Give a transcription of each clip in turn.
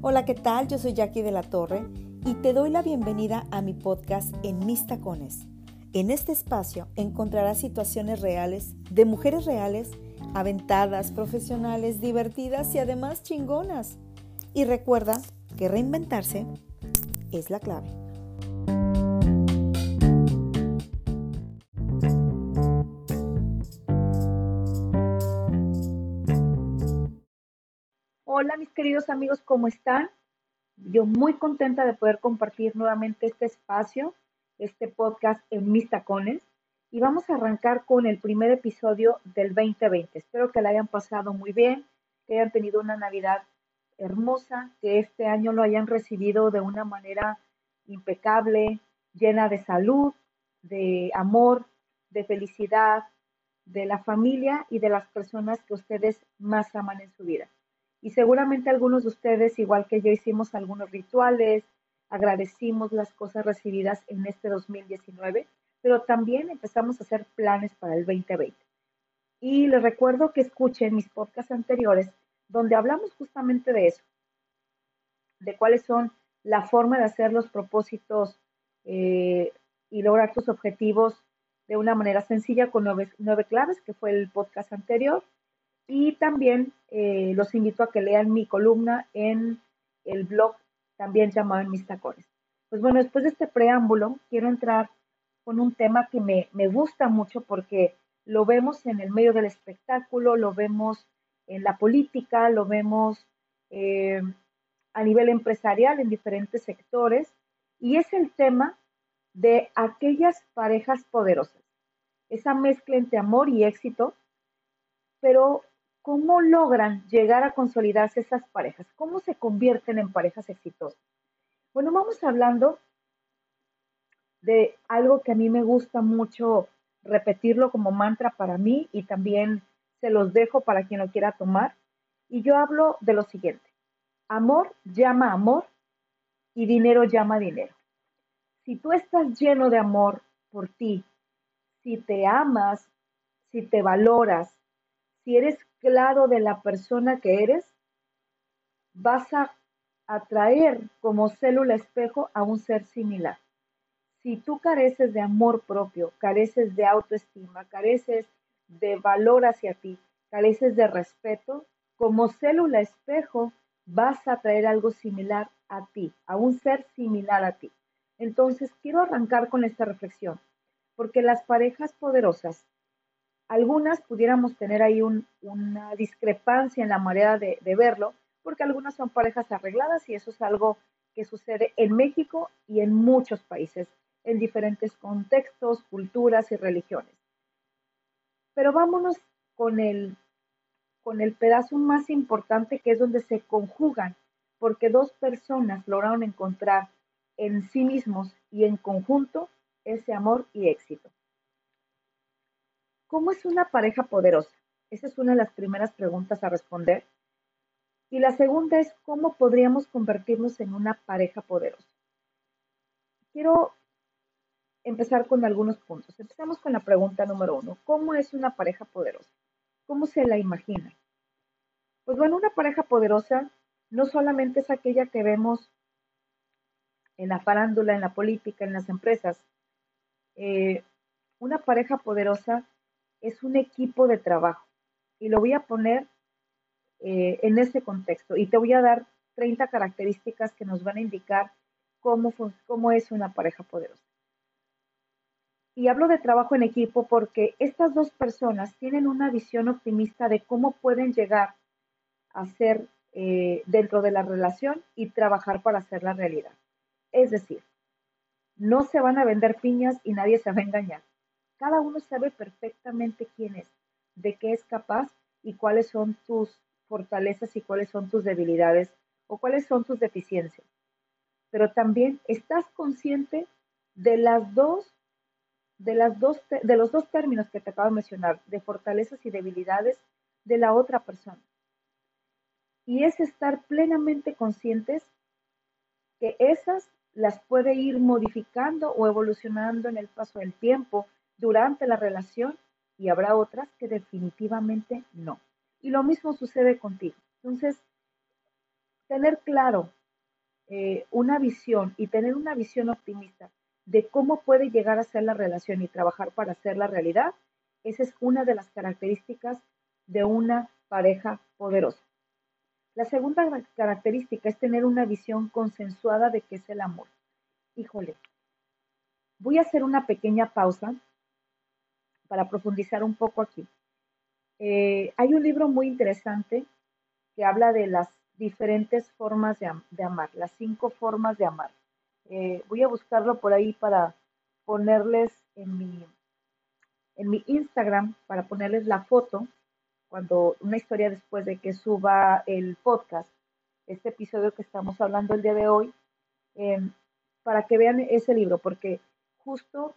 Hola, ¿qué tal? Yo soy Jackie de la Torre y te doy la bienvenida a mi podcast En mis tacones. En este espacio encontrarás situaciones reales de mujeres reales, aventadas, profesionales, divertidas y además chingonas. Y recuerda que reinventarse es la clave. Hola mis queridos amigos, ¿cómo están? Yo muy contenta de poder compartir nuevamente este espacio, este podcast en mis tacones. Y vamos a arrancar con el primer episodio del 2020. Espero que la hayan pasado muy bien, que hayan tenido una Navidad hermosa, que este año lo hayan recibido de una manera impecable, llena de salud, de amor, de felicidad, de la familia y de las personas que ustedes más aman en su vida. Y seguramente algunos de ustedes, igual que yo, hicimos algunos rituales, agradecimos las cosas recibidas en este 2019, pero también empezamos a hacer planes para el 2020. Y les recuerdo que escuchen mis podcasts anteriores donde hablamos justamente de eso, de cuáles son la forma de hacer los propósitos eh, y lograr tus objetivos de una manera sencilla con nueve, nueve claves, que fue el podcast anterior. Y también eh, los invito a que lean mi columna en el blog, también llamado En mis tacones. Pues bueno, después de este preámbulo, quiero entrar con un tema que me, me gusta mucho porque lo vemos en el medio del espectáculo, lo vemos en la política, lo vemos eh, a nivel empresarial en diferentes sectores, y es el tema de aquellas parejas poderosas, esa mezcla entre amor y éxito, pero ¿cómo logran llegar a consolidarse esas parejas? ¿Cómo se convierten en parejas exitosas? Bueno, vamos hablando de algo que a mí me gusta mucho repetirlo como mantra para mí y también se los dejo para quien lo quiera tomar. Y yo hablo de lo siguiente. Amor llama amor y dinero llama dinero. Si tú estás lleno de amor por ti, si te amas, si te valoras, si eres claro de la persona que eres, vas a atraer como célula espejo a un ser similar. Si tú careces de amor propio, careces de autoestima, careces de valor hacia ti, careces de respeto, como célula espejo vas a traer algo similar a ti, a un ser similar a ti. Entonces, quiero arrancar con esta reflexión, porque las parejas poderosas, algunas pudiéramos tener ahí una discrepancia en la manera de, verlo, porque algunas son parejas arregladas y eso es algo que sucede en México y en muchos países, en diferentes contextos, culturas y religiones. Pero vámonos con el, con el pedazo más importante que es donde se conjugan, porque dos personas lograron encontrar en sí mismos y en conjunto ese amor y éxito. ¿Cómo es una pareja poderosa? Esa es una de las primeras preguntas a responder. Y la segunda es cómo podríamos convertirnos en una pareja poderosa. Quiero empezar con algunos puntos. Empezamos con la pregunta número uno. ¿Cómo es una pareja poderosa? ¿Cómo se la imagina? Pues bueno, una pareja poderosa no solamente es aquella que vemos en la farándula, en la política, en las empresas. Eh, una pareja poderosa es un equipo de trabajo. Y lo voy a poner eh, en ese contexto. Y te voy a dar 30 características que nos van a indicar cómo, cómo es una pareja poderosa. Y hablo de trabajo en equipo porque estas dos personas tienen una visión optimista de cómo pueden llegar a ser eh, dentro de la relación y trabajar para hacer la realidad. Es decir, no se van a vender piñas y nadie se va a engañar. Cada uno sabe perfectamente quién es, de qué es capaz y cuáles son tus fortalezas y cuáles son tus debilidades o cuáles son tus deficiencias. Pero también estás consciente de las dos de, las dos, de los dos términos que te acabo de mencionar, de fortalezas y debilidades de la otra persona. Y es estar plenamente conscientes que esas las puede ir modificando o evolucionando en el paso del tiempo durante la relación y habrá otras que definitivamente no. Y lo mismo sucede contigo. Entonces, tener claro eh, una visión y tener una visión optimista de cómo puede llegar a ser la relación y trabajar para hacer la realidad, esa es una de las características de una pareja poderosa. La segunda característica es tener una visión consensuada de qué es el amor. Híjole, voy a hacer una pequeña pausa para profundizar un poco aquí. Eh, hay un libro muy interesante que habla de las diferentes formas de, amar, las cinco formas de amar. Eh, voy a buscarlo por ahí para ponerles en mi, en mi Instagram, para ponerles la foto, cuando una historia después de que suba el podcast, este episodio que estamos hablando el día de hoy, em, para que vean ese libro, porque justo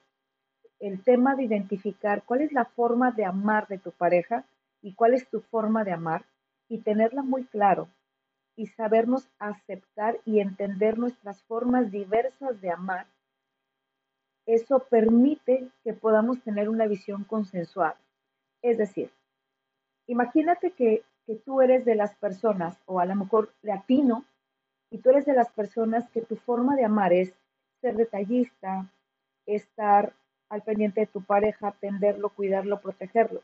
el tema de identificar cuál es la forma de amar de tu pareja y cuál es tu forma de amar y tenerla muy claro y sabernos aceptar y entender nuestras formas diversas de amar, eso permite que podamos tener una visión consensuada. Es decir, imagínate que, que tú eres de las personas, o a lo mejor latino, y tú eres de las personas que tu forma de amar es ser detallista, estar al pendiente de tu pareja, atenderlo, cuidarlo, protegerlo.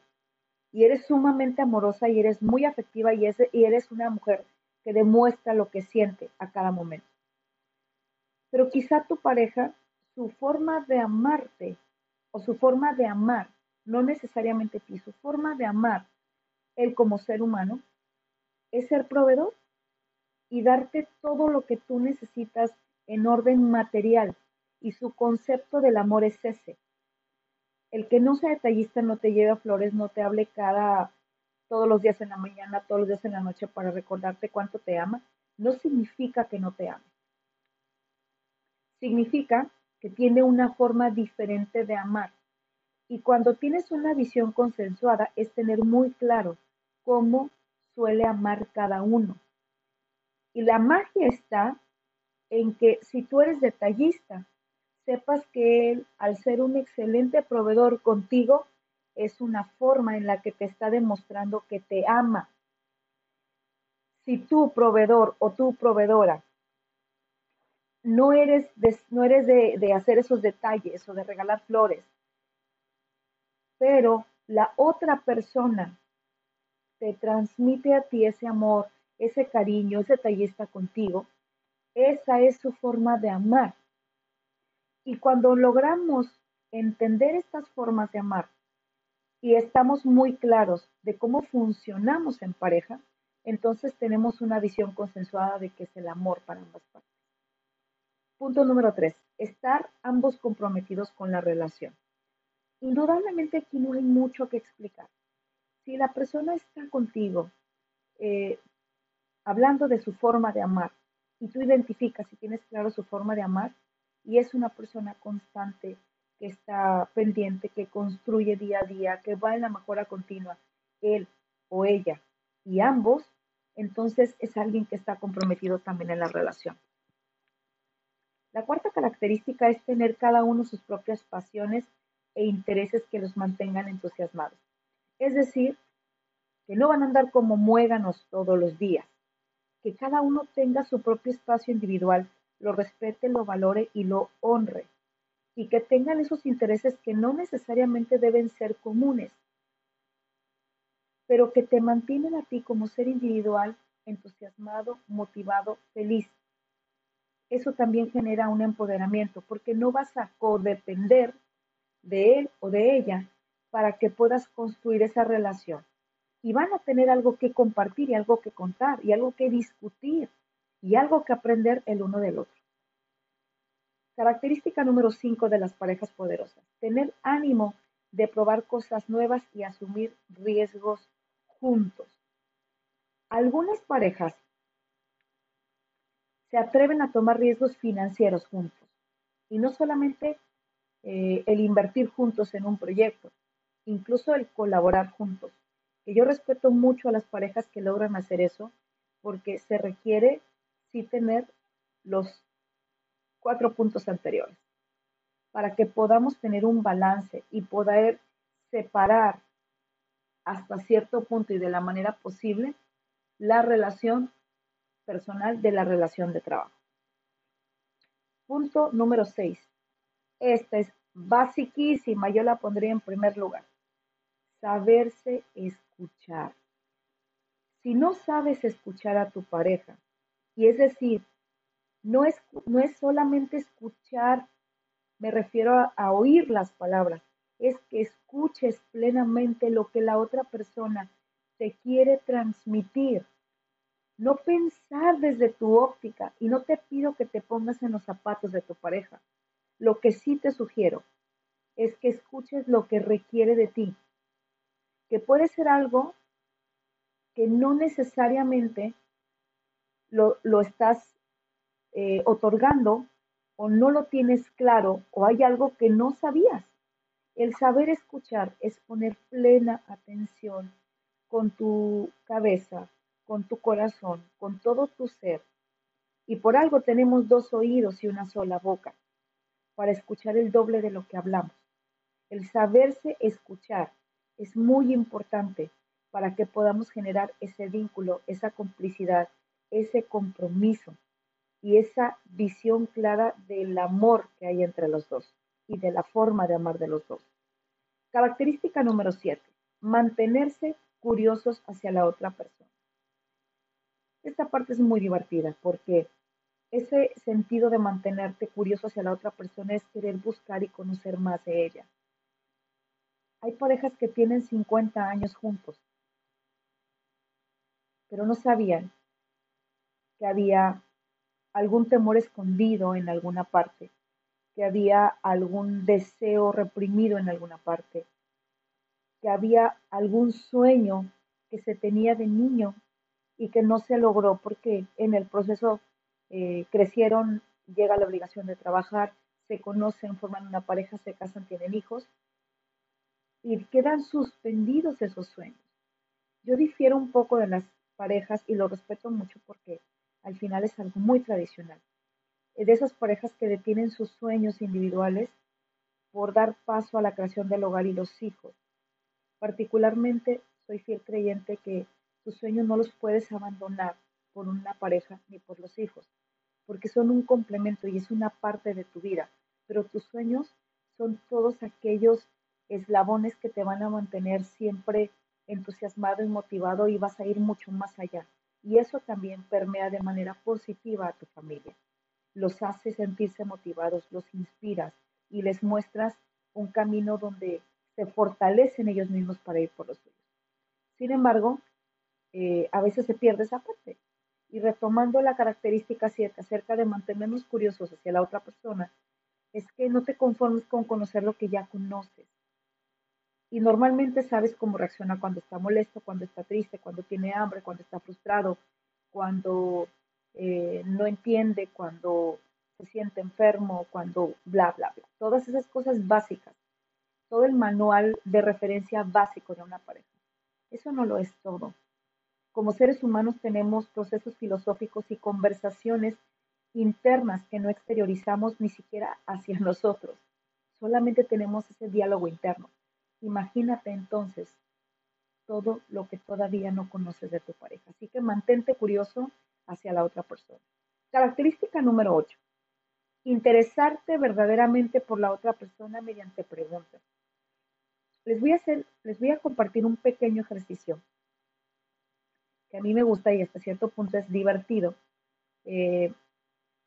Y eres sumamente amorosa y eres muy afectiva y, y eres una mujer que demuestra lo que siente a cada momento. Pero quizá tu pareja, su forma de amarte o su forma de amar, no necesariamente ti, su forma de amar, él como ser humano, es ser proveedor y darte todo lo que tú necesitas en orden material. Y su concepto del amor es ese. El que no sea detallista no te lleve flores, no te hable cada todos los días en la mañana, todos los días en la noche para recordarte cuánto te ama, no significa que no te ame. Significa que tiene una forma diferente de amar. Y cuando tienes una visión consensuada es tener muy claro cómo suele amar cada uno. Y la magia está en que si tú eres detallista, sepas que él, al ser un excelente proveedor contigo, es una forma en la que te está demostrando que te ama. Si tú, proveedor o tú, proveedora, no eres de, no eres de, hacer esos detalles o de regalar flores, pero la otra persona te transmite a ti ese amor, ese cariño, ese detallista contigo, esa es su forma de amar. Y cuando logramos entender estas formas de amar, y estamos muy claros de cómo funcionamos en pareja, entonces tenemos una visión consensuada de que es el amor para ambas partes. Punto número tres, estar ambos comprometidos con la relación. Indudablemente aquí no hay mucho que explicar. Si la persona está contigo eh, hablando de su forma de amar y tú identificas y tienes claro su forma de amar y es una persona constante, que está pendiente, que construye día a día, que va en la mejora continua, él o ella y ambos, entonces es alguien que está comprometido también en la relación. La cuarta característica es tener cada uno sus propias pasiones e intereses que los mantengan entusiasmados. Es decir, que no van a andar como muéganos todos los días, que cada uno tenga su propio espacio individual, lo respete, lo valore y lo honre y que tengan esos intereses que no necesariamente deben ser comunes, pero que te mantienen a ti como ser individual entusiasmado, motivado, feliz. Eso también genera un empoderamiento porque no vas a codepender de él o de ella para que puedas construir esa relación. Y van a tener algo que compartir y algo que contar y algo que discutir y algo que aprender el uno del otro. Característica número 5 de las parejas poderosas. Tener ánimo de probar cosas nuevas y asumir riesgos juntos. Algunas parejas se atreven a tomar riesgos financieros juntos. Y no solamente eh, el invertir juntos en un proyecto, incluso el colaborar juntos. Que yo respeto mucho a las parejas que logran hacer eso porque se requiere tener los cuatro puntos anteriores, para que podamos tener un balance y poder separar hasta cierto punto y de la manera posible la relación personal de la relación de trabajo. Punto número 6. Esta es basiquísima, yo la pondría en primer lugar. Saberse escuchar. Si no sabes escuchar a tu pareja, y es decir, no es, no es solamente escuchar, me refiero a, a oír las palabras, es que escuches plenamente lo que la otra persona te quiere transmitir. No pensar desde tu óptica y no te pido que te pongas en los zapatos de tu pareja. Lo que sí te sugiero es que escuches lo que requiere de ti, que puede ser algo que no necesariamente lo, estás eh, otorgando o no lo tienes claro o hay algo que no sabías. El saber escuchar es poner plena atención con tu cabeza, con tu corazón, con todo tu ser. Y por algo tenemos dos oídos y una sola boca, para escuchar el doble de lo que hablamos. El saberse escuchar es muy importante para que podamos generar ese vínculo, esa complicidad, ese compromiso y esa visión clara del amor que hay entre los dos y de la forma de amar de los dos. Característica número 7. Mantenerse curiosos hacia la otra persona. Esta parte es muy divertida porque ese sentido de mantenerte curioso hacia la otra persona es querer buscar y conocer más de ella. Hay parejas que tienen 50 años juntos, pero no sabían que había algún temor escondido en alguna parte, que había algún deseo reprimido en alguna parte, que había algún sueño que se tenía de niño y que no se logró porque en el proceso eh, crecieron, llega la obligación de trabajar, se conocen, forman una pareja, se casan, tienen hijos y quedan suspendidos esos sueños. Yo difiero un poco de las parejas y lo respeto mucho porque al final es algo muy tradicional. De esas parejas que detienen sus sueños individuales por dar paso a la creación del hogar y los hijos. Particularmente soy fiel creyente que tus sueños no los puedes abandonar por una pareja ni por los hijos, porque son un complemento y es una parte de tu vida, pero tus sueños son todos aquellos eslabones que te van a mantener siempre entusiasmado y motivado y vas a ir mucho más allá. Y eso también permea de manera positiva a tu familia. Los hace sentirse motivados, los inspiras y les muestras un camino donde se fortalecen ellos mismos para ir por los suyos. Sin embargo, eh, a veces se pierde esa parte. Y retomando la característica 7 acerca de mantenernos curiosos hacia la otra persona, es que no te conformes con conocer lo que ya conoces. Y normalmente sabes cómo reacciona cuando está molesto, cuando está triste, cuando tiene hambre, cuando está frustrado, cuando eh, no entiende, cuando se siente enfermo, cuando bla, bla, bla. Todas esas cosas básicas. Todo el manual de referencia básico de una pareja. Eso no lo es todo. Como seres humanos tenemos procesos filosóficos y conversaciones internas que no exteriorizamos ni siquiera hacia nosotros. Solamente tenemos ese diálogo interno. Imagínate entonces todo lo que todavía no conoces de tu pareja. Así que mantente curioso hacia la otra persona. Característica número 8. Interesarte verdaderamente por la otra persona mediante preguntas. Les voy a hacer, les voy a compartir un pequeño ejercicio que a mí me gusta y hasta cierto punto es divertido eh,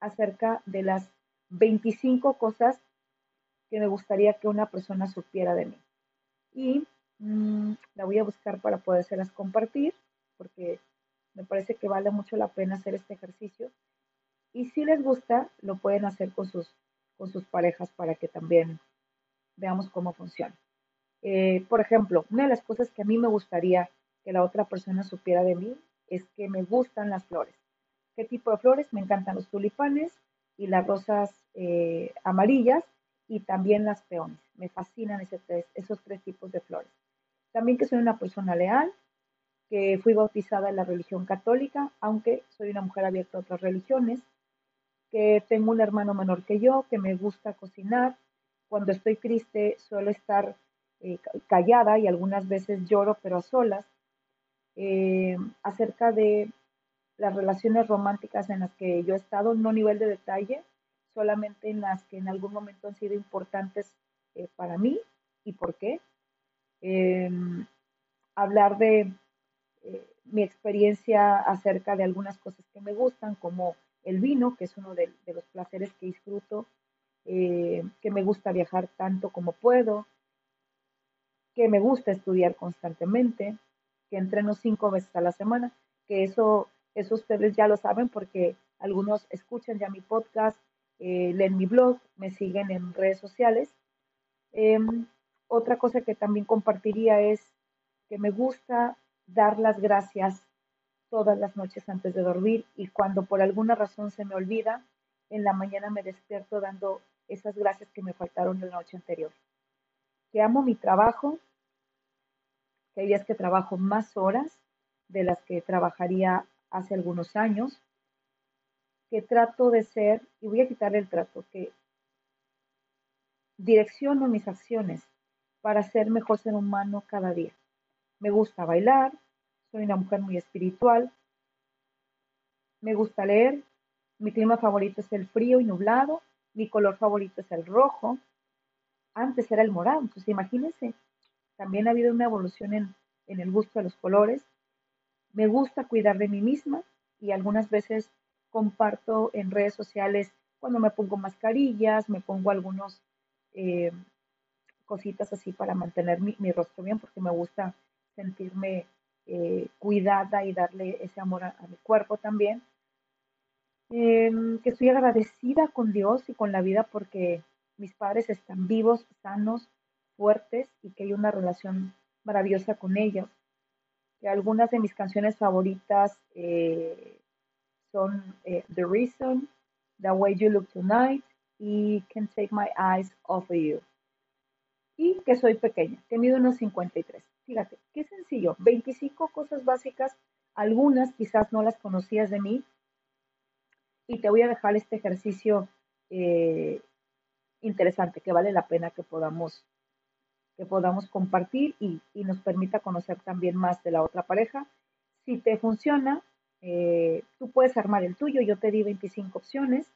acerca de las 25 cosas que me gustaría que una persona supiera de mí y mm, la voy a buscar para podérselas compartir porque me parece que vale mucho la pena hacer este ejercicio y si les gusta lo pueden hacer con sus, con sus parejas para que también veamos cómo funciona. Eh, por ejemplo, una de las cosas que a mí me gustaría que la otra persona supiera de mí es que me gustan las flores. ¿Qué tipo de flores? Me encantan los tulipanes y las rosas eh, amarillas y también las peones. Me fascinan esos tres tipos de flores. También que soy una persona leal, que fui bautizada en la religión católica, aunque soy una mujer abierta a otras religiones, que tengo un hermano menor que yo, que me gusta cocinar. Cuando estoy triste suelo estar eh, callada y algunas veces lloro, pero a solas. Eh, acerca de las relaciones románticas en las que yo he estado, no nivel de detalle, solamente en las que en algún momento han sido importantes eh, para mí y por qué. Em, hablar de eh, mi experiencia acerca de algunas cosas que me gustan, como el vino, que es uno de, los placeres que disfruto, eh, que me gusta viajar tanto como puedo, que me gusta estudiar constantemente, que entreno cinco veces a la semana, que eso, eso ustedes ya lo saben porque algunos escuchan ya mi podcast, eh, leen mi blog, me siguen en redes sociales. Em, otra cosa que también compartiría es que me gusta dar las gracias todas las noches antes de dormir y cuando por alguna razón se me olvida, en la mañana me despierto dando esas gracias que me faltaron la noche anterior. Que amo mi trabajo, que hay días que trabajo más horas de las que trabajaría hace algunos años, que trato de ser, y voy a quitar el trato, que direcciono mis acciones para ser mejor ser humano cada día. Me gusta bailar, soy una mujer muy espiritual, me gusta leer, mi clima favorito es el frío y nublado, mi color favorito es el rojo, antes era el morado, entonces imagínense, también ha habido una evolución en, en el gusto de los colores. Me gusta cuidar de mí misma y algunas veces comparto en redes sociales cuando me pongo mascarillas, me pongo algunos eh, cositas así para mantener mi, rostro bien, porque me gusta sentirme eh, cuidada y darle ese amor a, mi cuerpo también. Em, que estoy agradecida con Dios y con la vida porque mis padres están vivos, sanos, fuertes y que hay una relación maravillosa con ellos. Que algunas de mis canciones favoritas eh, son eh, The Reason, The Way You Look Tonight y Can't Take My Eyes Off of You. Y que soy pequeña, que mido unos 53. Fíjate, qué sencillo. 25 cosas básicas, algunas quizás no las conocías de mí. Y te voy a dejar este ejercicio eh, interesante que vale la pena que podamos que podamos compartir y, nos permita conocer también más de la otra pareja. Si te funciona, eh, tú puedes armar el tuyo. Yo te di 25 opciones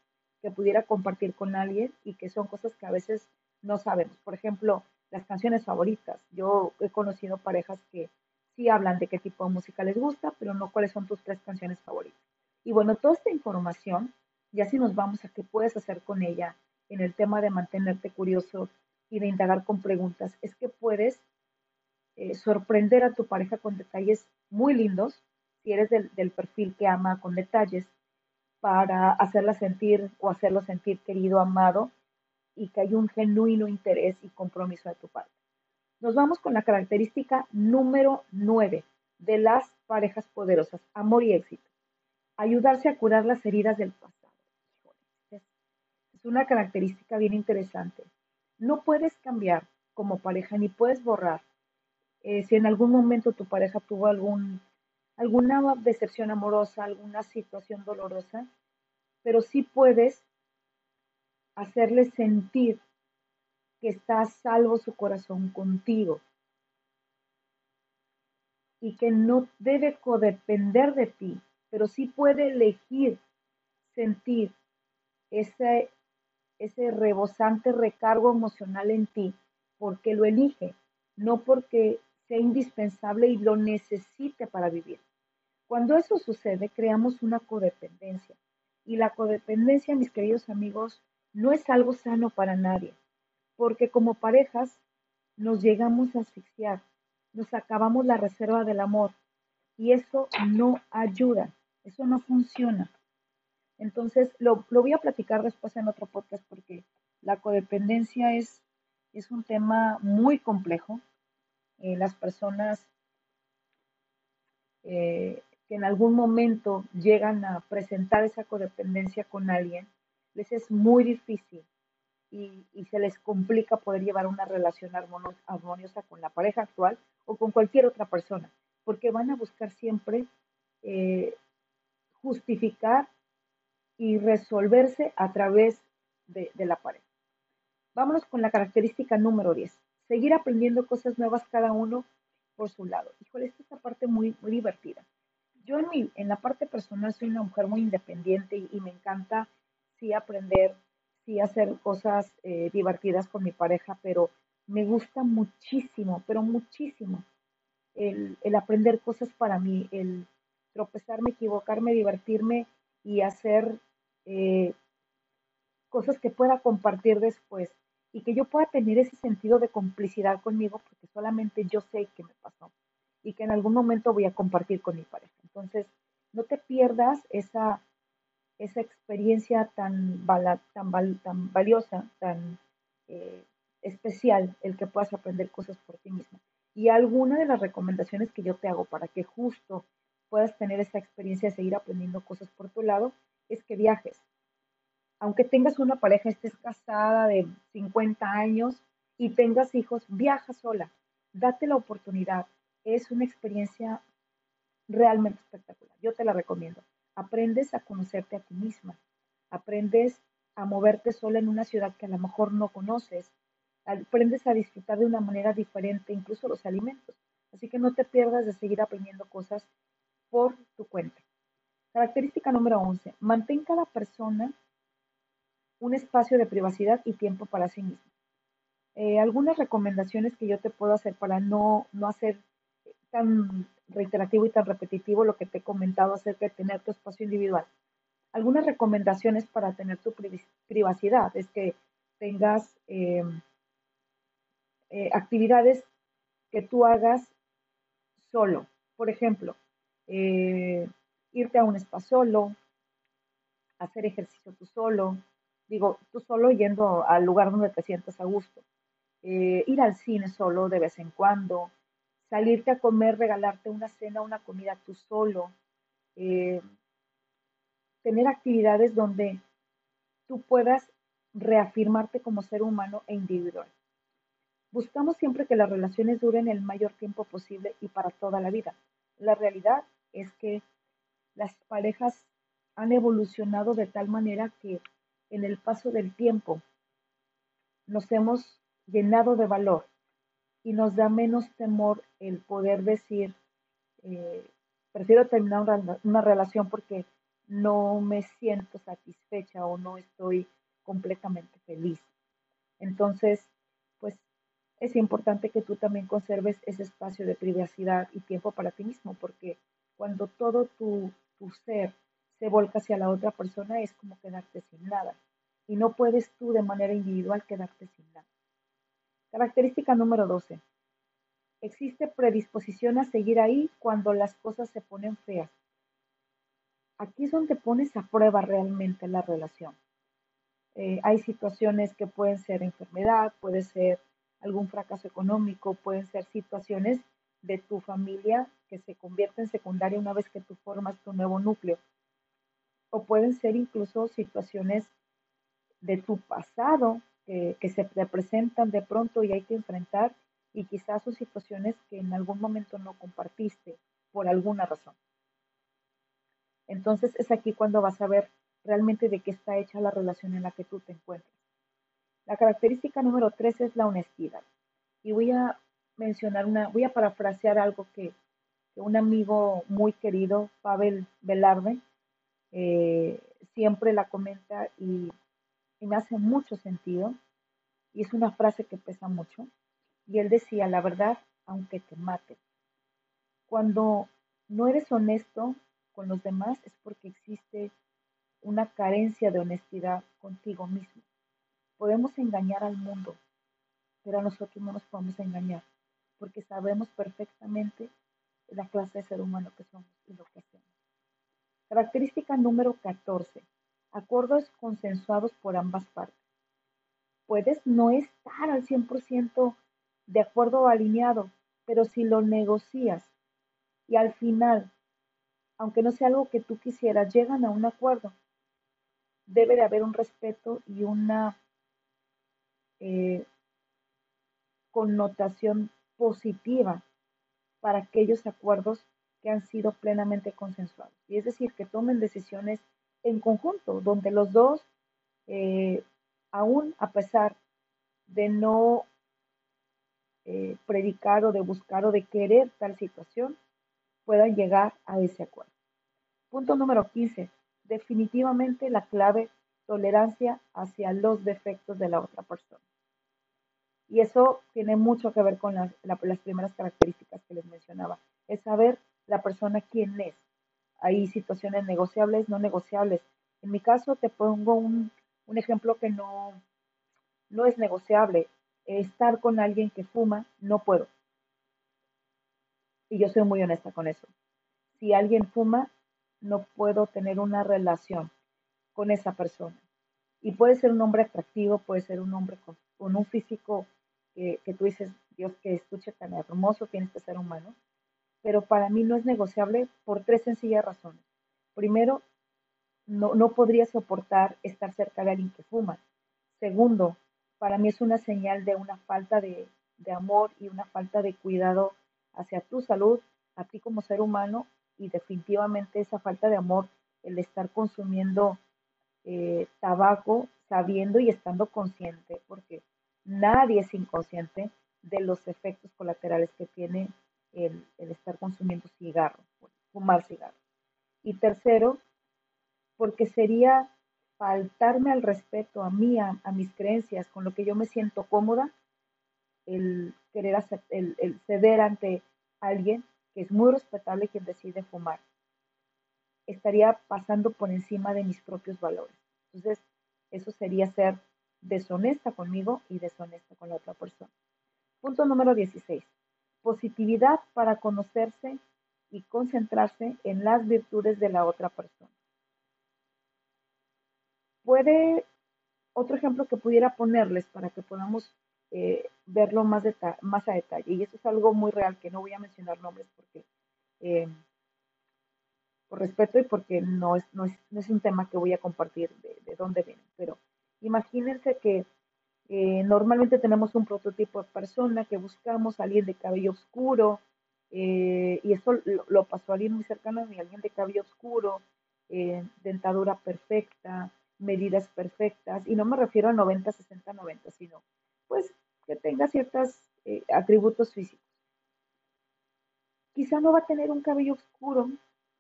que pudiera compartir con alguien y que son cosas que a veces no sabemos. Por ejemplo, las canciones favoritas. Yo he conocido parejas que sí hablan de qué tipo de música les gusta, pero no cuáles son tus tres canciones favoritas. Y bueno, toda esta información, ya si nos vamos a qué puedes hacer con ella en el tema de mantenerte curioso y de indagar con preguntas es que puedes eh, sorprender a tu pareja con detalles muy lindos, si eres del, perfil que ama con detalles, para hacerla sentir o hacerlo sentir querido, amado y que hay un genuino interés y compromiso de tu parte. Nos vamos con la característica número 9 de las parejas poderosas, amor y éxito. Ayudarse a curar las heridas del pasado. Es una característica bien interesante no puedes cambiar como pareja ni puedes borrar. Eh, si en algún momento tu pareja tuvo algún, alguna decepción amorosa, alguna situación dolorosa, pero sí puedes hacerle sentir que está salvo su corazón contigo y que no debe codepender de ti, pero sí puede elegir sentir ese, ese rebosante recargo emocional en ti porque lo elige, no porque sea indispensable y lo necesite para vivir. Cuando eso sucede, creamos una codependencia. Y la codependencia, mis queridos amigos, no es algo sano para nadie, porque como parejas nos llegamos a asfixiar, nos acabamos la reserva del amor y eso no ayuda, eso no funciona. Entonces, lo, voy a platicar después en otro podcast porque la codependencia es, es un tema muy complejo. Eh, las personas eh, que en algún momento llegan a presentar esa codependencia con alguien, les es muy difícil y, se les complica poder llevar una relación armoniosa con la pareja actual o con cualquier otra persona, porque van a buscar siempre eh, justificar y resolverse a través de, la pareja. Vámonos con la característica número 10. Seguir aprendiendo cosas nuevas cada uno por su lado. Híjole, esta es una parte muy, muy divertida. yo en, mi, en la parte personal soy una mujer muy independiente y, me encanta sí aprender, sí hacer cosas eh, divertidas con mi pareja, pero me gusta muchísimo, pero muchísimo el, el, aprender cosas para mí, el tropezarme, equivocarme, divertirme y hacer eh, cosas que pueda compartir después y que yo pueda tener ese sentido de complicidad conmigo porque solamente yo sé qué me pasó y que en algún momento voy a compartir con mi pareja. Entonces, no te pierdas esa, esa experiencia tan, tan, tan valiosa, tan eh, especial, el que puedas aprender cosas por ti misma. Y alguna de las recomendaciones que yo te hago para que justo puedas tener esa experiencia de seguir aprendiendo cosas por tu lado es que viajes. Aunque tengas una pareja, estés casada de 50 años y tengas hijos, viaja sola. Date la oportunidad es una experiencia realmente espectacular. Yo te la recomiendo. Aprendes a conocerte a ti misma. Aprendes a moverte sola en una ciudad que a lo mejor no conoces. Aprendes a disfrutar de una manera diferente incluso los alimentos. Así que no te pierdas de seguir aprendiendo cosas por tu cuenta. Característica número 11. Mantén cada persona un espacio de privacidad y tiempo para sí misma. Eh, algunas recomendaciones que yo te puedo hacer para no, no hacer tan reiterativo y tan repetitivo lo que te he comentado acerca de tener tu espacio individual. Algunas recomendaciones para tener tu privacidad es que tengas em, eh, actividades que tú hagas solo. Por ejemplo, eh, irte a un spa solo, hacer ejercicio tú solo, digo, tú solo yendo al lugar donde te sientas a gusto, eh, ir al cine solo de vez en cuando, salirte a comer, regalarte una cena, una comida tú solo, eh, tener actividades donde tú puedas reafirmarte como ser humano e individual. Buscamos siempre que las relaciones duren el mayor tiempo posible y para toda la vida. La realidad es que las parejas han evolucionado de tal manera que en el paso del tiempo nos hemos llenado de valor y nos da menos temor el poder decir, eh, prefiero terminar una, relación porque no me siento satisfecha o no estoy completamente feliz. Entonces, pues es importante que tú también conserves ese espacio de privacidad y tiempo para ti mismo, porque cuando todo tu, tu ser se volca hacia la otra persona es como quedarte sin nada. Y no puedes tú de manera individual quedarte sin nada. Característica número 12. Existe predisposición a seguir ahí cuando las cosas se ponen feas. Aquí es donde pones a prueba realmente la relación. Eh, hay situaciones que pueden ser enfermedad, puede ser algún fracaso económico, pueden ser situaciones de tu familia que se convierte en secundaria una vez que tú formas tu nuevo núcleo. O pueden ser incluso situaciones de tu pasado que, que se te presentan de pronto y hay que enfrentar y quizás son situaciones que en algún momento no compartiste por alguna razón. Entonces es aquí cuando vas a ver realmente de qué está hecha la relación en la que tú te encuentras. La característica número tres es la honestidad. Y voy a mencionar una, voy a parafrasear algo que, un amigo muy querido, Pavel Velarde, eh, siempre la comenta y, y me hace mucho sentido. Y es una frase que pesa mucho. Y él decía, la verdad, aunque te mate. Cuando no eres honesto con los demás es porque existe una carencia de honestidad contigo mismo. Podemos engañar al mundo, pero a nosotros no nos podemos engañar, porque sabemos perfectamente la clase de ser humano que somos y lo que hacemos. Característica número 14. Acuerdos consensuados por ambas partes. Puedes no estar al 100% de acuerdo o alineado, pero si lo negocias y al final, aunque no sea algo que tú quisieras, llegan a un acuerdo, debe de haber un respeto y una eh, connotación positiva para aquellos acuerdos que han sido plenamente consensuados. Y es decir, que tomen decisiones en conjunto, donde los dos, eh, aún a pesar de no eh, predicar o de buscar o de querer tal situación, puedan llegar a ese acuerdo. Punto número 15. Definitivamente la clave, tolerancia hacia los defectos de la otra persona. Y eso tiene mucho que ver con las, las primeras características que les mencionaba. Es saber la persona quién es. Hay situaciones negociables, no negociables. En mi caso te pongo un, un ejemplo que no, no es negociable. Estar con alguien que fuma, no puedo. Y yo soy muy honesta con eso. Si alguien fuma, no puedo tener una relación con esa persona. Y puede ser un hombre atractivo, puede ser un hombre con, un físico que, tú dices, Dios, que escuche tan hermoso, tienes que ser humano. Pero para mí no es negociable por tres sencillas razones. Primero, no, no podría soportar estar cerca de alguien que fuma. Segundo, para mí es una señal de una falta de, de amor y una falta de cuidado hacia tu salud, a ti como ser humano y definitivamente esa falta de amor, el estar consumiendo eh, tabaco sabiendo y estando consciente, porque nadie es inconsciente de los efectos colaterales que tiene el, estar consumiendo cigarro, fumar cigarro. Y tercero, porque sería faltarme al respeto a mí, a, mis creencias, con lo que yo me siento cómoda, el querer hacer, el, ceder ante alguien que es muy respetable quien decide fumar, estaría pasando por encima de mis propios valores. Entonces, eso sería ser deshonesta conmigo y deshonesta con la otra persona. Punto número 16. Positividad para conocerse y concentrarse en las virtudes de la otra persona. Puede, otro ejemplo que pudiera ponerles para que podamos eh, verlo más, a detalle. Y eso es algo muy real que no voy a mencionar nombres porque eh, por respeto y porque no es, no, es, un tema que voy a compartir de, dónde viene. Pero imagínense que eh, normalmente tenemos un prototipo de persona que buscamos, alguien de cabello oscuro, y eso lo, pasó a alguien muy cercano a mí, alguien de cabello oscuro, dentadura perfecta, medidas perfectas, y no me refiero a 90, 60, 90, sino pues que tenga ciertos eh, atributos físicos. Quizá no va a tener un cabello oscuro,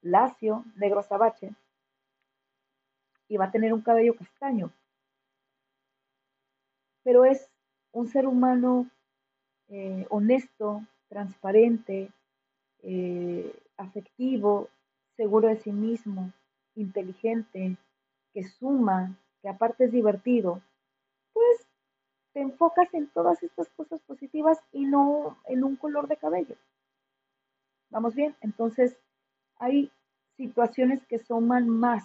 lacio, negro azabache, y va a tener un cabello castaño. Pero es un ser humano eh, honesto, transparente, eh, afectivo, seguro de sí mismo, inteligente, que suma, que aparte es divertido, pues te enfocas en todas estas cosas positivas y no en un color de cabello. ¿Vamos bien? Entonces, hay situaciones que suman más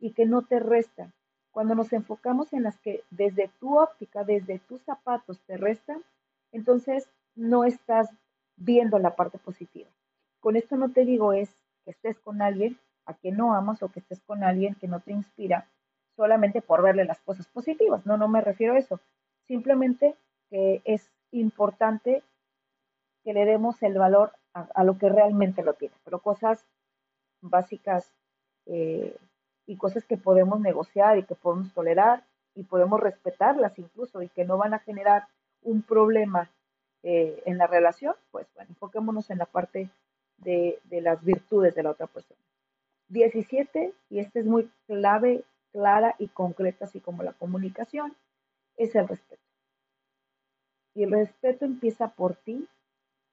y que no te restan. Cuando nos enfocamos en las que desde tu óptica, desde tus zapatos te restan, entonces no estás viendo la parte positiva. Con esto no te digo es que estés con alguien a quien no amas o que estés con alguien que no te inspira solamente por verle las cosas positivas. No, no me refiero a eso. Simplemente que es importante que le demos el valor a, lo que realmente lo tiene, pero cosas básicas eh, y cosas que podemos negociar y que podemos tolerar y podemos respetarlas incluso y que no van a generar un problema eh, en la relación, pues bueno, enfoquémonos en la parte de, de las virtudes de la otra persona. 17, y este es muy clave, clara y concreta, así como la comunicación, es el respeto. Y el respeto empieza por ti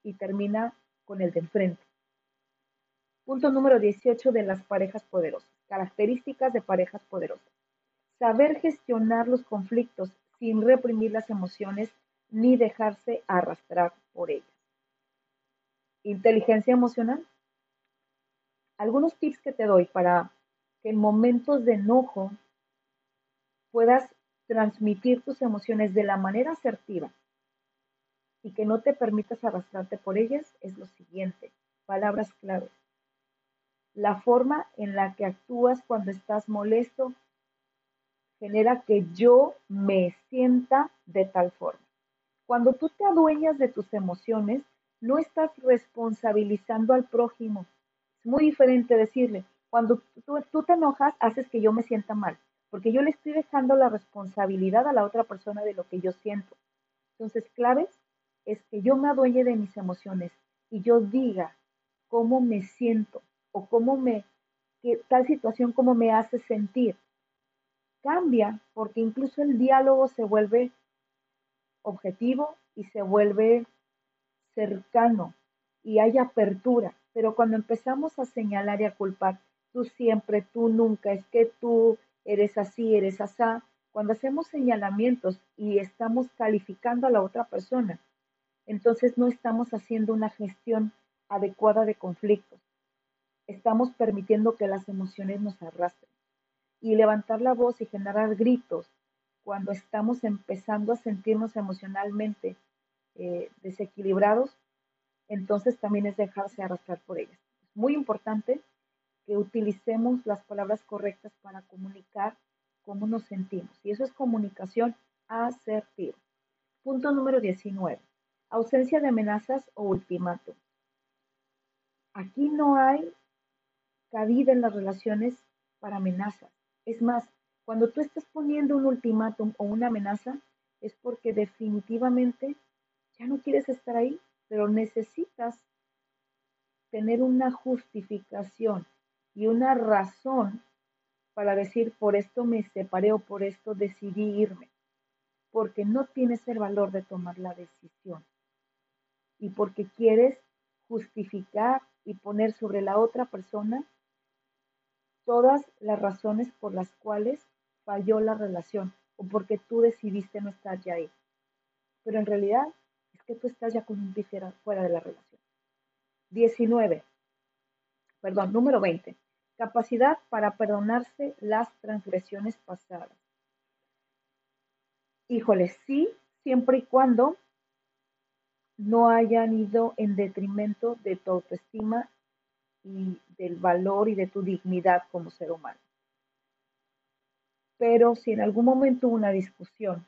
y termina con el de enfrente. Punto número 18 de las parejas poderosas. Características de parejas poderosas. Saber gestionar los conflictos sin reprimir las emociones ni dejarse arrastrar por ellas. Inteligencia emocional. Algunos tips que te doy para que en momentos de enojo puedas transmitir tus emociones de la manera asertiva y que no te permitas arrastrarte por ellas es lo siguiente, palabras claves. La forma en la que actúas cuando estás molesto genera que yo me sienta de tal forma. Cuando tú te adueñas de tus emociones, no estás responsabilizando al prójimo. Es muy diferente decirle, cuando tú, tú te enojas, haces que yo me sienta mal porque yo le estoy dejando la responsabilidad a la otra persona de lo que yo siento. Entonces, claves es que yo me adueñe de mis emociones y yo diga cómo me siento o cómo me, que tal situación como me hace sentir. Cambia porque incluso el diálogo se vuelve objetivo y se vuelve cercano y hay apertura. Pero cuando empezamos a señalar y a culpar, tú siempre, tú nunca, es que tú eres así, eres asá, cuando hacemos señalamientos y estamos calificando a la otra persona, entonces no estamos haciendo una gestión adecuada de conflictos. Estamos permitiendo que las emociones nos arrastren. Y levantar la voz y generar gritos cuando estamos empezando a sentirnos emocionalmente eh, desequilibrados, entonces también es dejarse arrastrar por ellas. Es muy importante que utilicemos las palabras correctas para comunicar cómo nos sentimos. Y eso es comunicación asertiva. Punto número 19. Ausencia de amenazas o ultimátum. Aquí no hay cabida en las relaciones para amenazas. Es más, cuando tú estás poniendo un ultimátum o una amenaza, es porque definitivamente ya no quieres estar ahí, pero necesitas tener una justificación y una razón para decir por esto me separé o por esto decidí irme, porque no tienes el valor de tomar la decisión y porque quieres justificar y poner sobre la otra persona todas las razones por las cuales falló la relación o porque tú decidiste no estar ya ahí. Pero en realidad es que tú estás ya con un pie fuera de la relación. 19. Perdón, número 20. Capacidad para perdonarse las transgresiones pasadas. Híjole, sí, siempre y cuando no hayan ido en detrimento de tu autoestima y del valor y de tu dignidad como ser humano. Pero si en algún momento una discusión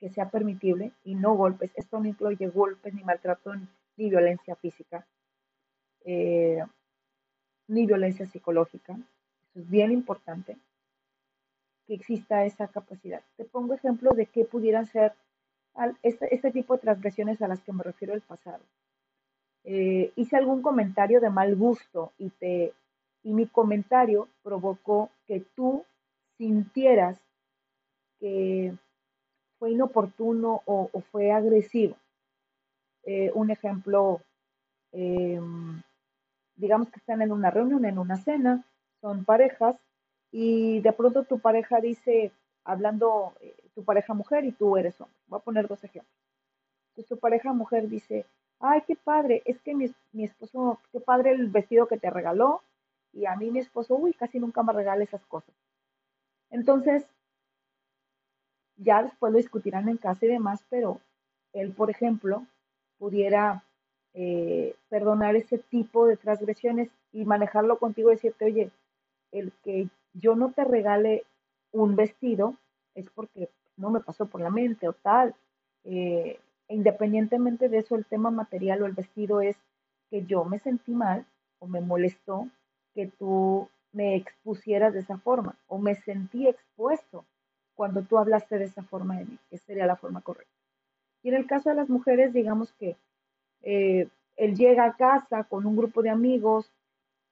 que sea permitible y no golpes, esto no incluye golpes ni maltrato ni violencia física, eh, ni violencia psicológica, eso es bien importante, que exista esa capacidad. Te pongo ejemplos de qué pudieran ser este, este, tipo de transgresiones a las que me refiero el pasado. Eh, hice algún comentario de mal gusto y, te, y mi comentario provocó que tú sintieras que fue inoportuno o, fue agresivo. Eh, un ejemplo, em, digamos que están en una reunión, en una cena, son parejas, y de pronto tu pareja dice, hablando eh, tu pareja mujer y tú eres hombre. Voy a poner dos ejemplos. Entonces tu pareja mujer dice, ay, qué padre, es que mi, mi, esposo, qué padre el vestido que te regaló, y a mí mi esposo, uy, casi nunca me regala esas cosas. Entonces, ya después lo discutirán en casa y demás, pero él, por ejemplo, pudiera eh, perdonar ese tipo de transgresiones y manejarlo contigo y decirte, oye, el que yo no te regale un vestido es porque no me pasó por la mente o tal. Eh, independientemente de eso, el tema material o el vestido es que yo me sentí mal o me molestó que tú me expusieras de esa forma o me sentí expuesto cuando tú hablaste de esa forma de mí, que sería la forma correcta. Y en el caso de las mujeres, digamos que eh, él llega a casa con un grupo de amigos,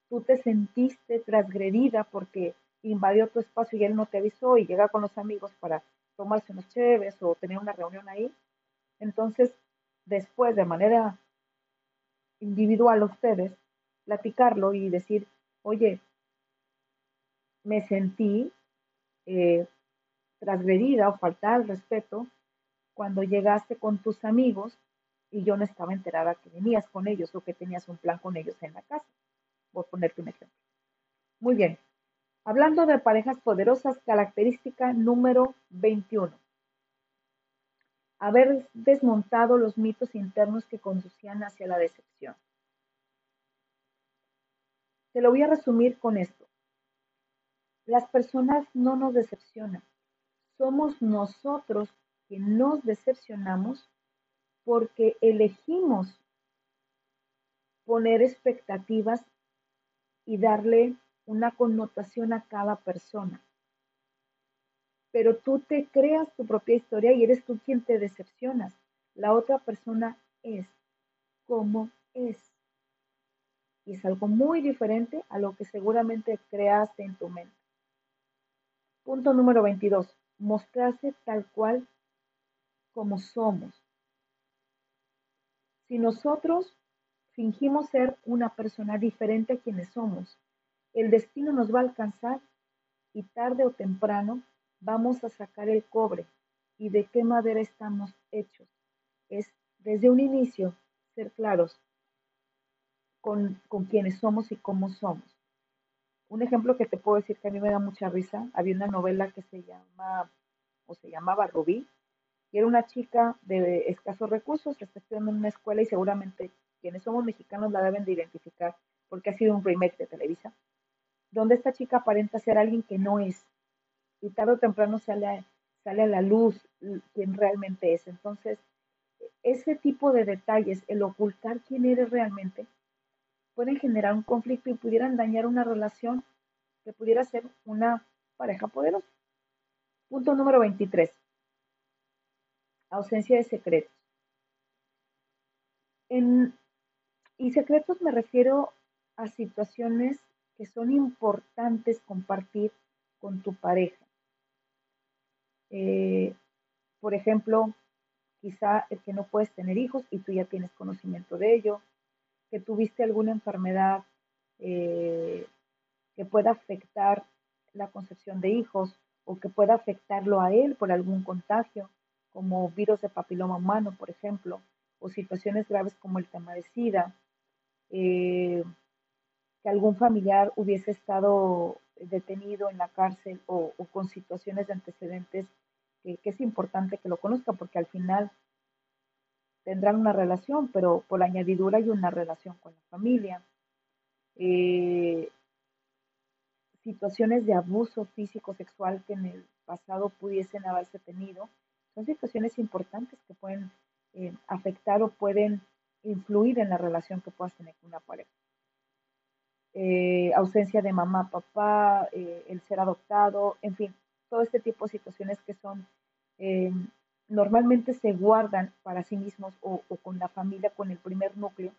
tú te sentiste transgredida porque invadió tu espacio y él no te avisó y llega con los amigos para tomarse unos chéves o tener una reunión ahí. Entonces, después, de manera individual, ustedes, platicarlo y decir, oye, me sentí eh, transgredida o faltar al respeto cuando llegaste con tus amigos y yo no estaba enterada que venías con ellos o que tenías un plan con ellos en la casa. Voy a ponerte un ejemplo. Muy bien. Hablando de parejas poderosas, característica número 21. Haber desmontado los mitos internos que conducían hacia la decepción. Te lo voy a resumir con esto. Las personas no nos decepcionan. Somos nosotros que nos decepcionamos porque elegimos poner expectativas y darle una connotación a cada persona. Pero tú te creas tu propia historia y eres tú quien te decepcionas. La otra persona es como es. y es algo muy diferente a lo que seguramente creaste en tu mente. Punto número 22. Mostrarse tal cual como somos. Si nosotros fingimos ser una persona diferente a quienes somos, el destino nos va a alcanzar y tarde o temprano vamos a sacar el cobre. ¿Y de qué madera estamos hechos? Es desde un inicio ser claros con, con quienes somos y cómo somos. Un ejemplo que te puedo decir que a mí me da mucha risa, había una novela que se llama o se llamaba Rubí, y era una chica de escasos recursos, está estudiando en una escuela y seguramente quienes somos mexicanos la deben de identificar porque ha sido un remake de Televisa, donde esta chica aparenta ser alguien que no es y tarde o temprano sale a, sale a la luz quién realmente es. Entonces, ese tipo de detalles, el ocultar quién eres realmente, pueden generar un conflicto y pudieran dañar una relación que pudiera ser una pareja poderosa. Punto número 23. Ausencia de secretos. En, y secretos me refiero a situaciones que son importantes compartir con tu pareja. Eh, por ejemplo, quizá el que no puedes tener hijos y tú ya tienes conocimiento de ello, que tuviste alguna enfermedad eh, que pueda afectar la concepción de hijos o que pueda afectarlo a él por algún contagio, como virus de papiloma humano, por ejemplo, o situaciones graves como el tema de SIDA, eh, que algún familiar hubiese estado detenido en la cárcel o, con situaciones de antecedentes que, es importante que lo conozca porque al final tendrán una relación, pero por añadidura hay una relación con la familia. Eh, situaciones de abuso físico sexual que en el pasado pudiesen haberse tenido, son situaciones importantes que pueden eh, afectar o pueden influir en la relación que puedas tener con una pareja. Eh, ausencia de mamá, papá, el ser adoptado, en fin, todo este tipo de situaciones que son eh, normalmente se guardan para sí mismos o, con la familia, con el primer núcleo,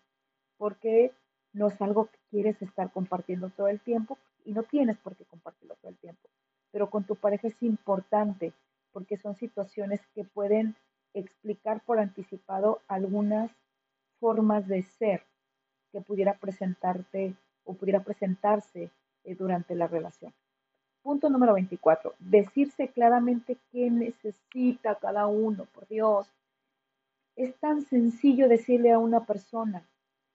porque no es algo que quieres estar compartiendo todo el tiempo y no tienes por qué compartirlo todo el tiempo. Pero con tu pareja es importante porque son situaciones que pueden explicar por anticipado algunas formas de ser que pudiera presentarte o pudiera presentarse eh, durante la relación. Punto número 24. Decirse claramente qué necesita cada uno, por Dios. Es tan sencillo decirle a una persona,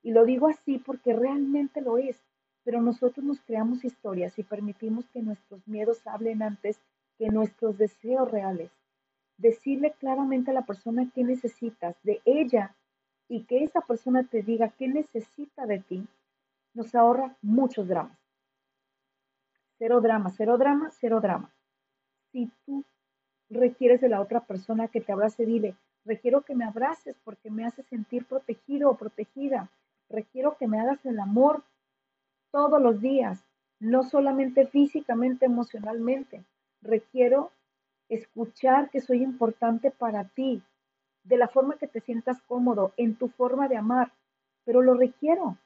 y lo digo así porque realmente lo es, pero nosotros nos creamos historias y permitimos que nuestros miedos hablen antes que nuestros deseos reales. Decirle claramente a la persona qué necesitas de ella y que esa persona te diga qué necesita de ti, nos ahorra muchos dramas. Cero drama, cero drama, cero drama. Si tú requieres de la otra persona que te abrace, dile, requiero que me abraces porque me hace sentir protegido o protegida. Requiero que me hagas el amor todos los días, no solamente físicamente, emocionalmente. Requiero escuchar que soy importante para ti, de la forma que te sientas cómodo, en tu forma de amar, pero lo requiero.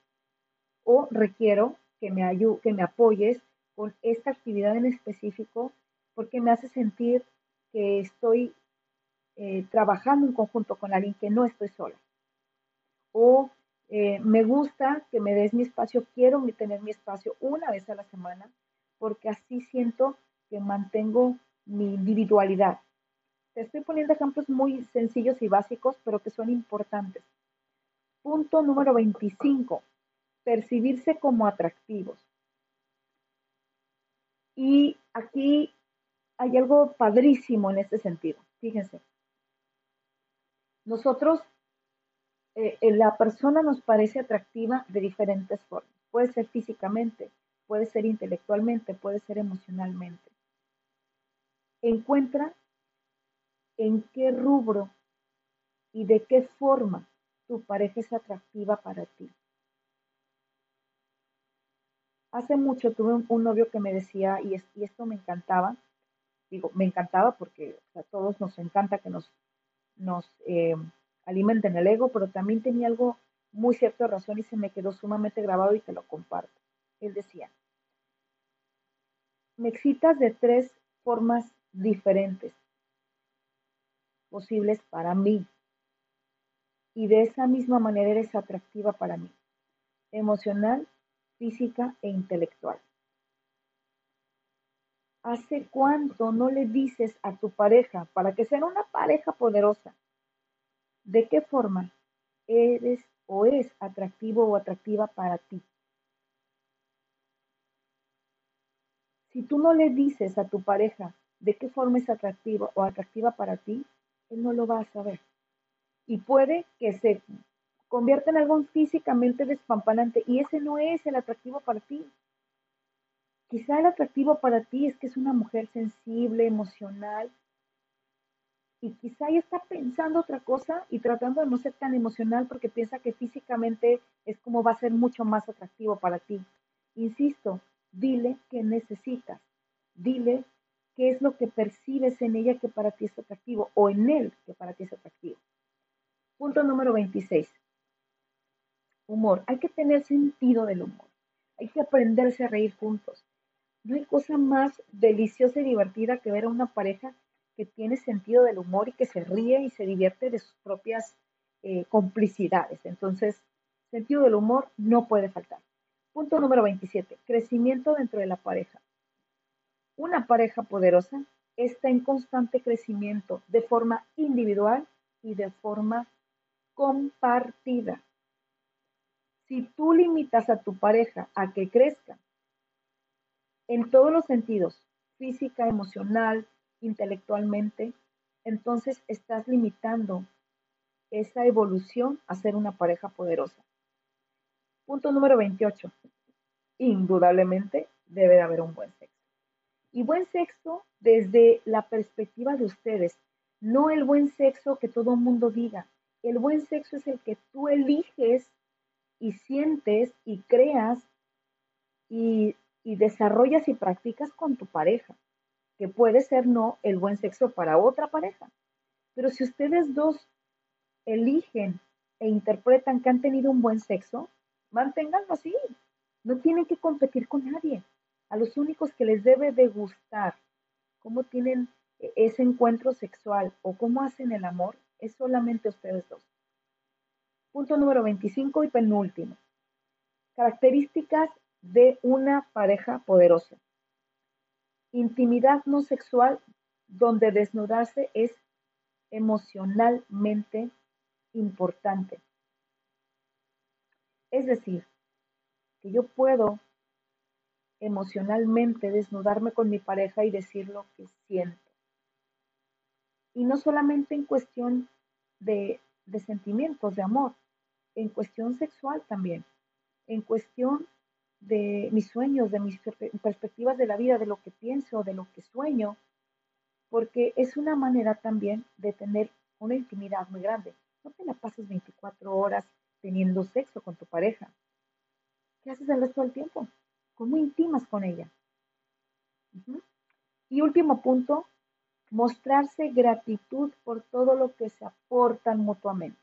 O requiero que me, que me apoyes con esta actividad en específico porque me hace sentir que estoy eh, trabajando en conjunto con alguien que no estoy sola. O eh, me gusta que me des mi espacio, quiero tener mi espacio una vez a la semana porque así siento que mantengo mi individualidad. Te estoy poniendo ejemplos muy sencillos y básicos, pero que son importantes. Punto número 25. Percibirse como atractivos. Y aquí hay algo padrísimo en este sentido. Fíjense. Nosotros, eh, eh, la persona nos parece atractiva de diferentes formas. Puede ser físicamente, puede ser intelectualmente, puede ser emocionalmente. Encuentra en qué rubro y de qué forma tu pareja es atractiva para ti. Hace mucho tuve un, novio que me decía, y, esto me encantaba, digo, me encantaba porque a todos nos encanta que nos, eh, alimenten el ego, pero también tenía algo muy cierta razón y se me quedó sumamente grabado y te lo comparto. Él decía, me excitas de tres formas diferentes posibles para mí. Y de esa misma manera eres atractiva para mí, emocional, física e intelectual. ¿Hace cuánto no le dices a tu pareja para que sea una pareja poderosa? ¿De qué forma eres o es atractivo o atractiva para ti? Si tú no le dices a tu pareja de qué forma es atractivo o atractiva para ti, él no lo va a saber. Y puede que se convierta en algo físicamente despampanante y ese no es el atractivo para ti. Quizá el atractivo para ti es que es una mujer sensible, emocional, y quizá ella está pensando otra cosa y tratando de no ser tan emocional porque piensa que físicamente es como va a ser mucho más atractivo para ti. Insisto, dile que necesitas, dile qué es lo que percibes en ella que para ti es atractivo o en él que para ti es atractivo. Punto número 26. Humor. Hay que tener sentido del humor. Hay que aprenderse a reír juntos. No hay cosa más deliciosa y divertida que ver a una pareja que tiene sentido del humor y que se ríe y se divierte de sus propias eh, complicidades. Entonces, sentido del humor no puede faltar. Punto número 27. Crecimiento dentro de la pareja. Una pareja poderosa está en constante crecimiento de forma individual y de forma compartida. Si tú limitas a tu pareja a que crezca en todos los sentidos, física, emocional, intelectualmente, entonces estás limitando esa evolución a ser una pareja poderosa. Punto número 28. Indudablemente debe de haber un buen sexo. Y buen sexo desde la perspectiva de ustedes, no el buen sexo que todo el mundo diga. El buen sexo es el que tú eliges y sientes y creas y y desarrollas y practicas con tu pareja, que puede ser no el buen sexo para otra pareja. Pero si ustedes dos eligen e interpretan que han tenido un buen sexo, manténganlo así. No tienen que competir con nadie. A los únicos que les debe de gustar cómo tienen ese encuentro sexual o cómo hacen el amor es solamente ustedes dos. Punto número 25 y penúltimo. Características de una pareja poderosa. Intimidad no sexual donde desnudarse es emocionalmente importante. Es decir, que yo puedo emocionalmente desnudarme con mi pareja y decir lo que siento. Y no solamente en cuestión de, de sentimientos, de amor, en cuestión sexual también, en cuestión de mis sueños, de mis perspectivas de la vida, de lo que pienso, de lo que sueño, porque es una manera también de tener una intimidad muy grande. No te la pases 24 horas teniendo sexo con tu pareja. ¿Qué haces el resto del tiempo? ¿Cómo intimas con ella? Y último punto, mostrarse gratitud por todo lo que se aportan mutuamente.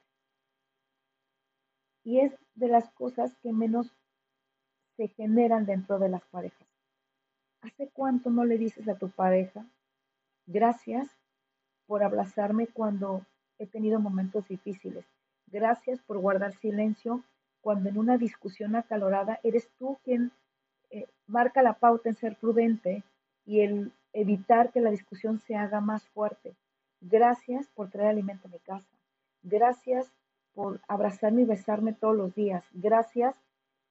Y es de las cosas que menos se generan dentro de las parejas. ¿Hace cuánto no le dices a tu pareja, gracias por abrazarme cuando he tenido momentos difíciles? Gracias por guardar silencio cuando en una discusión acalorada eres tú quien eh, marca la pauta en ser prudente y el evitar que la discusión se haga más fuerte. Gracias por traer alimento a mi casa. Gracias por abrazarme y besarme todos los días. Gracias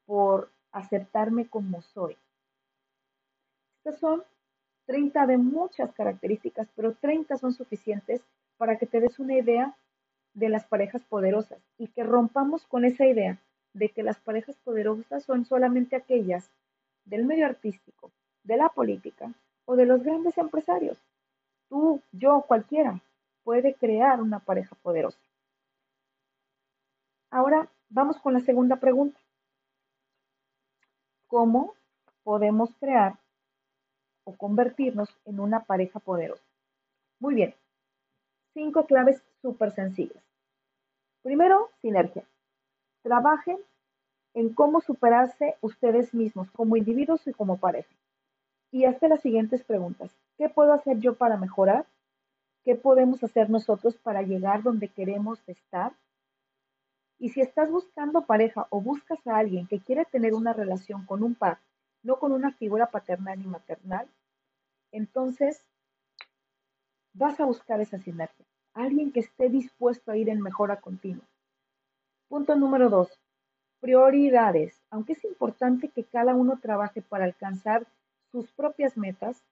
por aceptarme como soy. Estas son 30 de muchas características, pero 30 son suficientes para que te des una idea de las parejas poderosas y que rompamos con esa idea de que las parejas poderosas son solamente aquellas del medio artístico, de la política o de los grandes empresarios. Tú, yo, cualquiera puede crear una pareja poderosa. Ahora vamos con la segunda pregunta cómo podemos crear o convertirnos en una pareja poderosa. Muy bien, cinco claves súper sencillas. Primero, sinergia. trabajen en cómo superarse ustedes mismos como individuos y como pareja. Y hazte las siguientes preguntas. ¿Qué puedo hacer yo para mejorar? ¿Qué podemos hacer nosotros para llegar donde queremos estar? Y si estás buscando pareja o buscas a alguien que quiere tener una relación con un par, no con una figura paternal y maternal, entonces vas a buscar esa sinergia. Alguien que esté dispuesto a ir en mejora continua. Punto número dos. Prioridades. Aunque es importante que cada uno trabaje para alcanzar propias metas,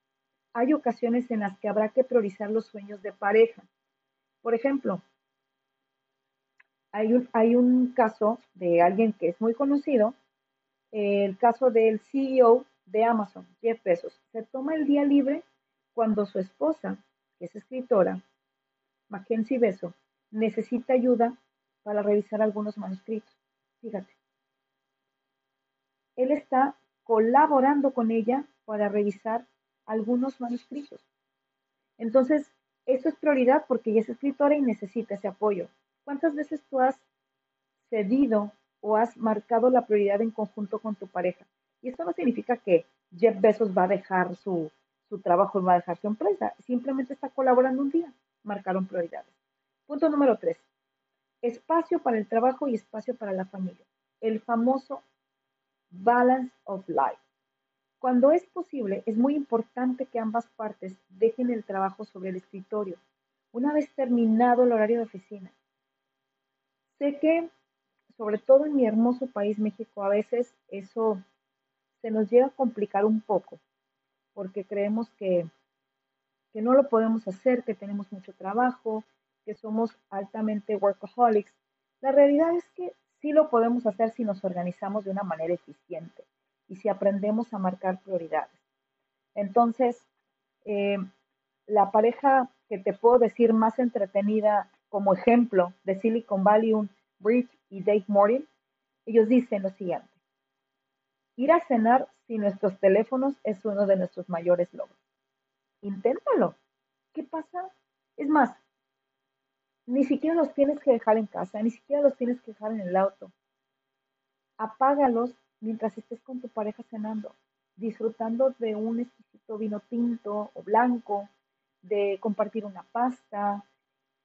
hay ocasiones en las que habrá que priorizar los sueños de pareja. Por ejemplo, hay un, hay un caso de alguien que es muy conocido, el caso del CEO de Amazon, Jeff Bezos. Se toma el día libre cuando su esposa, que es escritora, Mackenzie Bezos, necesita ayuda para revisar algunos manuscritos. Fíjate. Él está colaborando con ella para revisar algunos manuscritos. Entonces, eso es prioridad porque ella es escritora y necesita ese apoyo. ¿Cuántas veces tú has cedido o has marcado la prioridad en conjunto con tu pareja? Y esto no significa que Jeff Bezos va a dejar su, su trabajo y va a dejar su empresa. Simplemente está colaborando un día. Marcaron prioridades. Punto número tres. Espacio para el trabajo y espacio para la familia. El famoso balance of life. Cuando es posible, es muy importante que ambas partes dejen el trabajo sobre el escritorio, una vez terminado el horario de oficina. Sé que, sobre todo en mi hermoso país, México, a veces eso se nos llega a complicar un poco, porque creemos que, que no lo podemos hacer, que tenemos mucho trabajo, que somos altamente workaholics. La realidad es que sí lo podemos hacer si nos organizamos de una manera eficiente y si aprendemos a marcar prioridades. Entonces, eh, la pareja que te puedo decir más entretenida como ejemplo de Silicon Valley, un Bridge y Dave Morton, ellos dicen lo siguiente. Ir a cenar sin nuestros teléfonos es uno de nuestros mayores logros. Inténtalo. ¿Qué pasa? Es más, ni siquiera los tienes que dejar en casa, ni siquiera los tienes que dejar en el auto. Apágalos mientras estés con tu pareja cenando, disfrutando de un exquisito vino tinto o blanco, de compartir una pasta,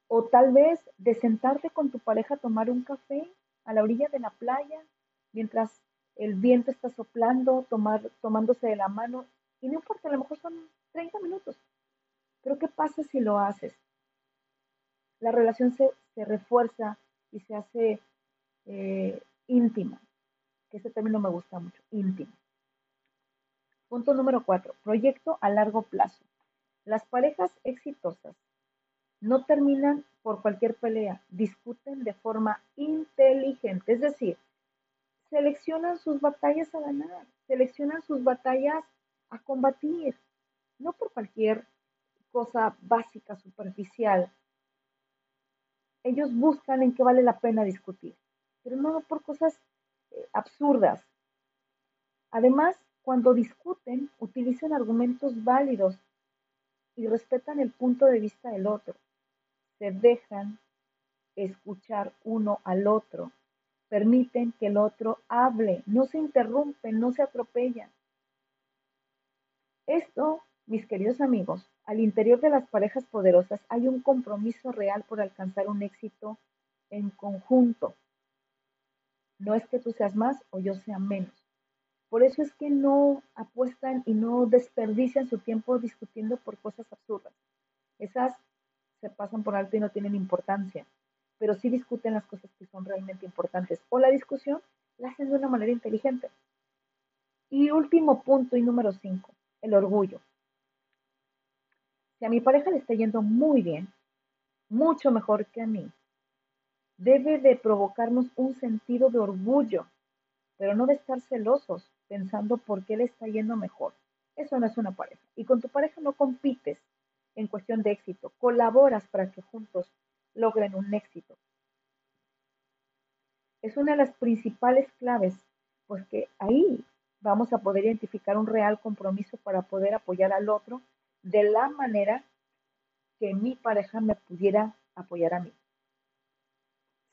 o tal vez de sentarte con tu pareja a tomar un café a la orilla de la playa, mientras el viento está soplando, tomar, tomándose de la mano, y no importa, a lo mejor son 30 minutos. Pero ¿qué pasa si lo haces? La relación se, refuerza y se hace eh, íntima que ese término me gusta mucho, íntimo. Punto número cuatro, proyecto a largo plazo. Las parejas exitosas no terminan por cualquier pelea, discuten de forma inteligente, es decir, seleccionan sus batallas a ganar, seleccionan sus batallas a combatir, no por cualquier cosa básica, superficial. Ellos buscan en qué vale la pena discutir, pero no por cosas absurdas. Además, cuando discuten, utilizan argumentos válidos y respetan el punto de vista del otro. Se dejan escuchar uno al otro. Permiten que el otro hable. No se interrumpen, no se atropellan. Esto, mis queridos amigos, al interior de las parejas poderosas hay un compromiso real por alcanzar un éxito en conjunto. No es que tú seas más o yo sea menos. Por eso es que no apuestan y no desperdician su tiempo discutiendo por cosas absurdas. Esas se pasan por alto y no tienen importancia, pero sí discuten las cosas que son realmente importantes. O la discusión la hacen de una manera inteligente. Y último punto y número cinco, el orgullo. Si a mi pareja le está yendo muy bien, mucho mejor que a mí, debe de provocarnos un sentido de orgullo, pero no de estar celosos pensando por qué le está yendo mejor. Eso no es una pareja. Y con tu pareja no compites en cuestión de éxito, colaboras para que juntos logren un éxito. Es una de las principales claves, pues que ahí vamos a poder identificar un real compromiso para poder apoyar al otro de la manera que mi pareja me pudiera apoyar a mí.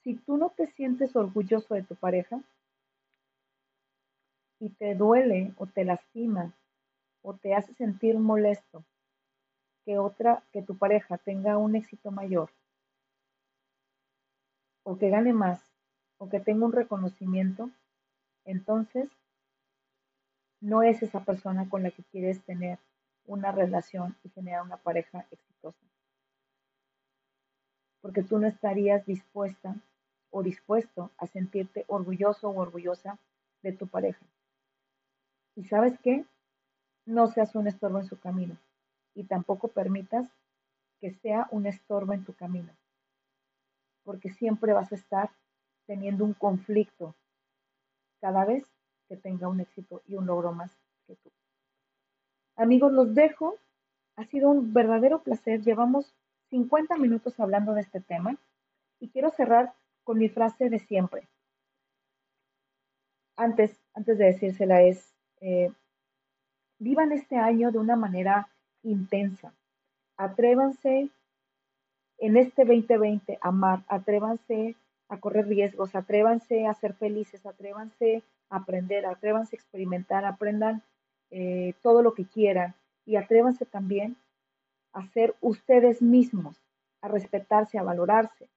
Si tú no te sientes orgulloso de tu pareja y te duele o te lastima o te hace sentir molesto que otra, que tu pareja tenga un éxito mayor o que gane más o que tenga un reconocimiento, entonces no es esa persona con la que quieres tener una relación y generar una pareja exitosa. Porque tú no estarías dispuesta o dispuesto a sentirte orgulloso o orgullosa de tu pareja. ¿Y sabes qué? No seas un estorbo en su camino y tampoco permitas que sea un estorbo en tu camino. Porque siempre vas a estar teniendo un conflicto cada vez que tenga un éxito y un logro más que tú. Amigos, los dejo. Ha sido un verdadero placer. Llevamos 50 minutos hablando de este tema y quiero cerrar con mi frase de siempre. Antes, antes de decírsela es, eh, vivan este año de una manera intensa. Atrévanse en este 2020 a amar, atrévanse a correr riesgos, atrévanse a ser felices, atrévanse a aprender, atrévanse a experimentar, aprendan eh, todo lo que quieran y atrévanse también a ser ustedes mismos, a respetarse, a valorarse.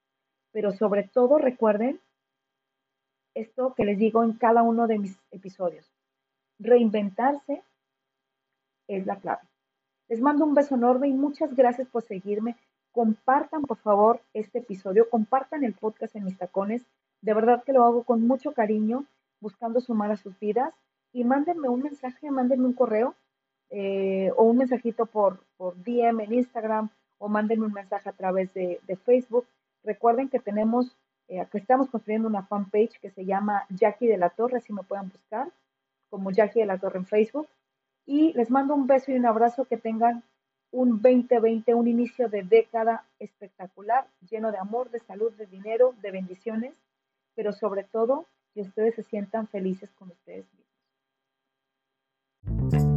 Pero sobre todo recuerden esto que les digo en cada uno de mis episodios. Reinventarse es la clave. Les mando un beso enorme y muchas gracias por seguirme. Compartan, por favor, este episodio, compartan el podcast en mis tacones. De verdad que lo hago con mucho cariño, buscando sumar a sus vidas y mándenme un mensaje, mándenme un correo eh, o un mensajito por, por DM en Instagram o mándenme un mensaje a través de, Facebook. Recuerden que tenemos, eh, que estamos construyendo una fanpage que se llama Jackie de la Torre, si me pueden buscar, como Jackie de la Torre en Facebook. Y les mando un beso y un abrazo, que tengan un 2020, un inicio de década espectacular, lleno de amor, de salud, de dinero, de bendiciones, pero sobre todo que ustedes se sientan felices con ustedes mismos.